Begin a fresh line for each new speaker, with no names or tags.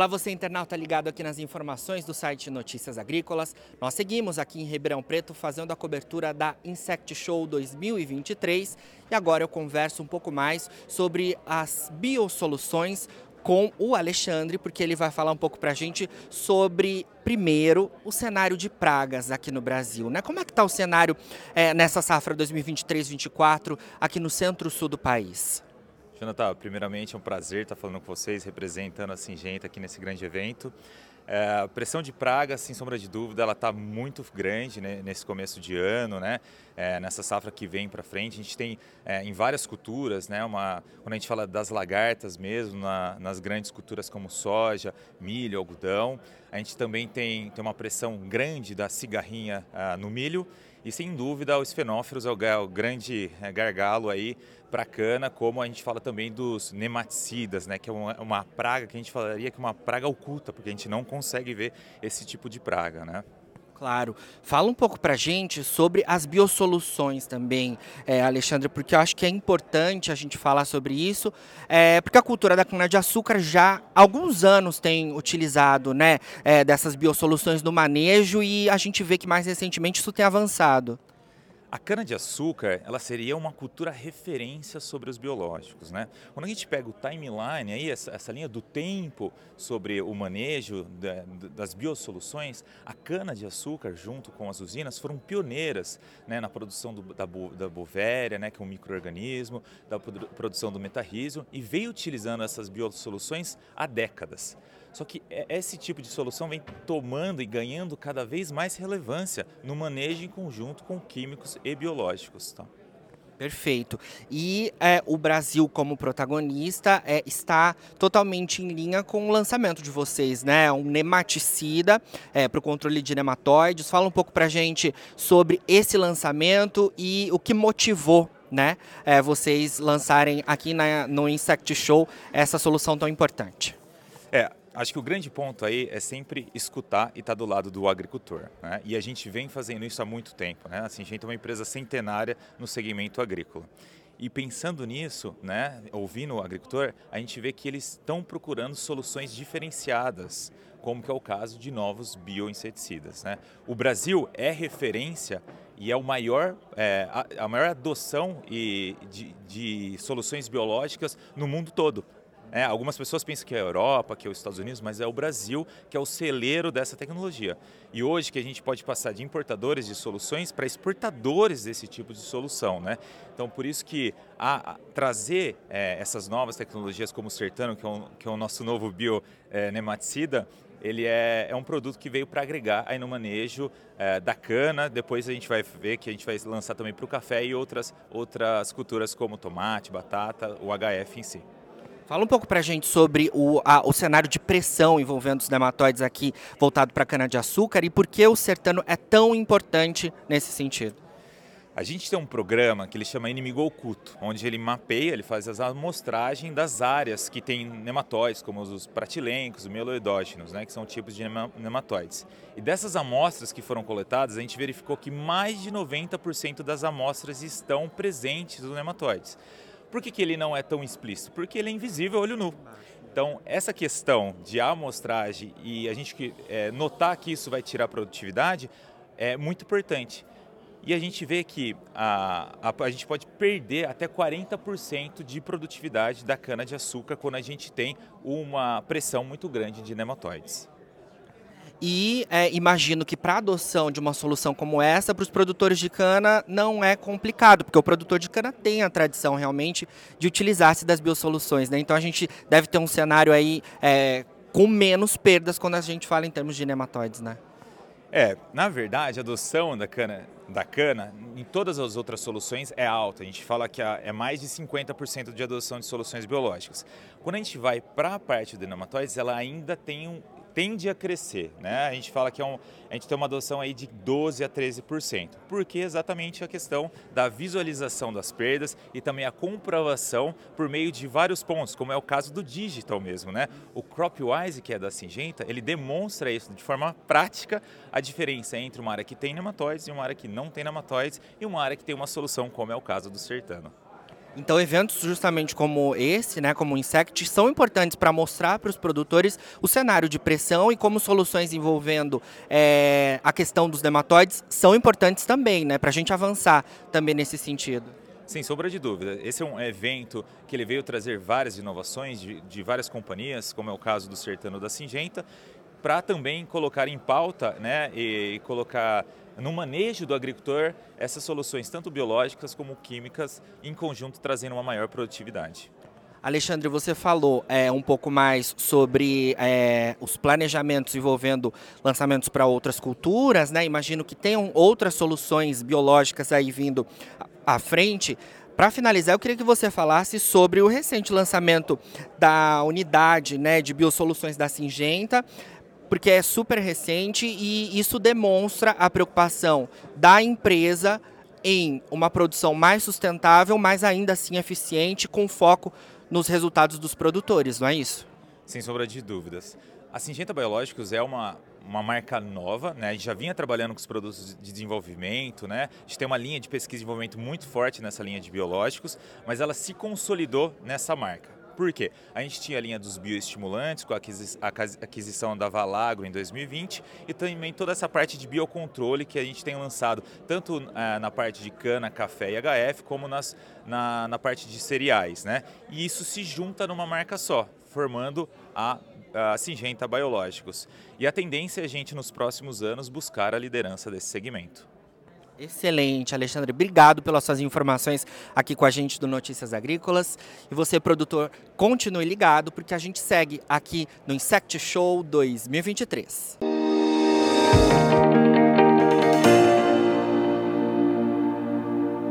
Olá, você internauta ligado aqui nas informações do site Notícias Agrícolas. Nós seguimos aqui em Ribeirão Preto fazendo a cobertura da Insect Show 2023 e agora eu converso um pouco mais sobre as biosoluções com o Alexandre, porque ele vai falar um pouco para a gente sobre, primeiro, o cenário de pragas aqui no Brasil. Né? Como é que está o cenário é, nessa safra 2023-24 aqui no centro-sul do país?
Jonathan, primeiramente é um prazer estar falando com vocês, representando a Singenta aqui nesse grande evento. É, a pressão de praga, sem sombra de dúvida, ela está muito grande né, nesse começo de ano, né? É, nessa safra que vem para frente. A gente tem é, em várias culturas, né? Uma, quando a gente fala das lagartas mesmo, na, nas grandes culturas como soja, milho, algodão, a gente também tem, tem uma pressão grande da cigarrinha ah, no milho e sem dúvida os fenófilos é o, grande é, gargalo aí para cana, como a gente fala também dos nematicidas, né, que é uma, uma, praga que a gente falaria que é uma praga oculta, porque a gente não consegue ver esse tipo de praga, né?
Claro. Fala um pouco para a gente sobre as biosoluções também, é, Alexandre, porque eu acho que é importante a gente falar sobre isso, é, porque a cultura da cana-de-açúcar já há alguns anos tem utilizado né, é, dessas biosoluções no manejo e a gente vê que mais recentemente isso tem avançado.
A cana-de-açúcar, ela seria uma cultura referência sobre os biológicos, né? Quando a gente pega o timeline aí, essa, essa linha do tempo sobre o manejo da, das biosoluções, a cana-de-açúcar junto com as usinas foram pioneiras né, na produção do, da, da bovéria, né, que é um microorganismo, da produção do metarrísio e veio utilizando essas biosoluções há décadas. Só que esse tipo de solução vem tomando e ganhando cada vez mais relevância no manejo em conjunto com químicos e biológicos. Tá?
Perfeito. E é, o Brasil, como protagonista, é, está totalmente em linha com o lançamento de vocês, né? Um nematicida é, para o controle de nematóides. Fala um pouco para gente sobre esse lançamento e o que motivou né, é, vocês lançarem aqui na, no Insect Show essa solução tão importante.
Acho que o grande ponto aí é sempre escutar e estar tá do lado do agricultor. Né? E a gente vem fazendo isso há muito tempo. Né? Assim, a gente é uma empresa centenária no segmento agrícola. E pensando nisso, né, ouvindo o agricultor, a gente vê que eles estão procurando soluções diferenciadas, como que é o caso de novos bioinseticidas. Né? O Brasil é referência e é o maior, é, a, a, maior adoção e de, de soluções biológicas no mundo todo. É, algumas pessoas pensam que é a Europa, que é os Estados Unidos, mas é o Brasil que é o celeiro dessa tecnologia. E hoje que a gente pode passar de importadores de soluções para exportadores desse tipo de solução. Né? Então, por isso que a, a trazer é, essas novas tecnologias como o Sertano, que é, um, que é o nosso novo bio-nematicida, é, ele é, é, um produto que veio para agregar aí no manejo é, da cana. Depois a gente vai ver que a gente vai lançar também para o café e outras, outras culturas como tomate, batata, o HF em si.
Fala um pouco para a gente sobre o, a, o cenário de pressão envolvendo os nematóides aqui voltado para a cana-de-açúcar e por que o sertano é tão importante nesse sentido.
A gente tem um programa que ele chama Inimigo Oculto, onde ele mapeia, ele faz as amostragens das áreas que tem nematóides, como os pratilencos, os meloidógenos, né, que são tipos de nematóides. E dessas amostras que foram coletadas, a gente verificou que mais de 90% das amostras estão presentes nos nematóides. Por que, que ele não é tão explícito? Porque ele é invisível olho nu. Então, essa questão de amostragem e a gente é, notar que isso vai tirar produtividade é muito importante. E a gente vê que a, a, a gente pode perder até 40% de produtividade da cana-de-açúcar quando a gente tem uma pressão muito grande de nematóides.
E é, imagino que para adoção de uma solução como essa, para os produtores de cana, não é complicado, porque o produtor de cana tem a tradição realmente de utilizar-se das biosoluções. Né? Então a gente deve ter um cenário aí é, com menos perdas quando a gente fala em termos de nematóides. Né?
É, na verdade, a adoção da cana, da cana em todas as outras soluções é alta. A gente fala que é mais de 50% de adoção de soluções biológicas. Quando a gente vai para a parte de nematóides, ela ainda tem um, tende a crescer. Né? A gente fala que é um, a gente tem uma adoção aí de 12% a 13%, porque exatamente a questão da visualização das perdas e também a comprovação por meio de vários pontos, como é o caso do digital mesmo. Né? O CropWise, que é da Singenta, ele demonstra isso de forma prática, a diferença entre uma área que tem nematóides e uma área que não tem nematóides e uma área que tem uma solução, como é o caso do Sertano.
Então, eventos justamente como esse, né, como o Insect, são importantes para mostrar para os produtores o cenário de pressão e como soluções envolvendo é, a questão dos nematóides são importantes também, né, para a gente avançar também nesse sentido.
Sem sombra de dúvida. Esse é um evento que ele veio trazer várias inovações de, de várias companhias, como é o caso do Sertano da Singenta, para também colocar em pauta né, e colocar no manejo do agricultor essas soluções, tanto biológicas como químicas, em conjunto trazendo uma maior produtividade.
Alexandre, você falou é, um pouco mais sobre é, os planejamentos envolvendo lançamentos para outras culturas, né? Imagino que tenham outras soluções biológicas aí vindo à frente. Para finalizar, eu queria que você falasse sobre o recente lançamento da unidade né, de biosoluções da Singenta, porque é super recente e isso demonstra a preocupação da empresa em uma produção mais sustentável, mas ainda assim eficiente, com foco nos resultados dos produtores, não é isso?
Sem sombra de dúvidas. A Singenta Biológicos é uma, uma marca nova, né? a gente já vinha trabalhando com os produtos de desenvolvimento, né? a gente tem uma linha de pesquisa e desenvolvimento muito forte nessa linha de biológicos, mas ela se consolidou nessa marca. Por quê? A gente tinha a linha dos bioestimulantes, com a aquisição da Valagro em 2020, e também toda essa parte de biocontrole que a gente tem lançado, tanto ah, na parte de cana, café e HF, como nas, na, na parte de cereais. Né? E isso se junta numa marca só, formando a a Singenta Biológicos. E a tendência é a gente, nos próximos anos, buscar a liderança desse segmento.
Excelente, Alexandre. Obrigado pelas suas informações aqui com a gente do Notícias Agrícolas. E você, produtor, continue ligado, porque a gente segue aqui no Insect Show 2023.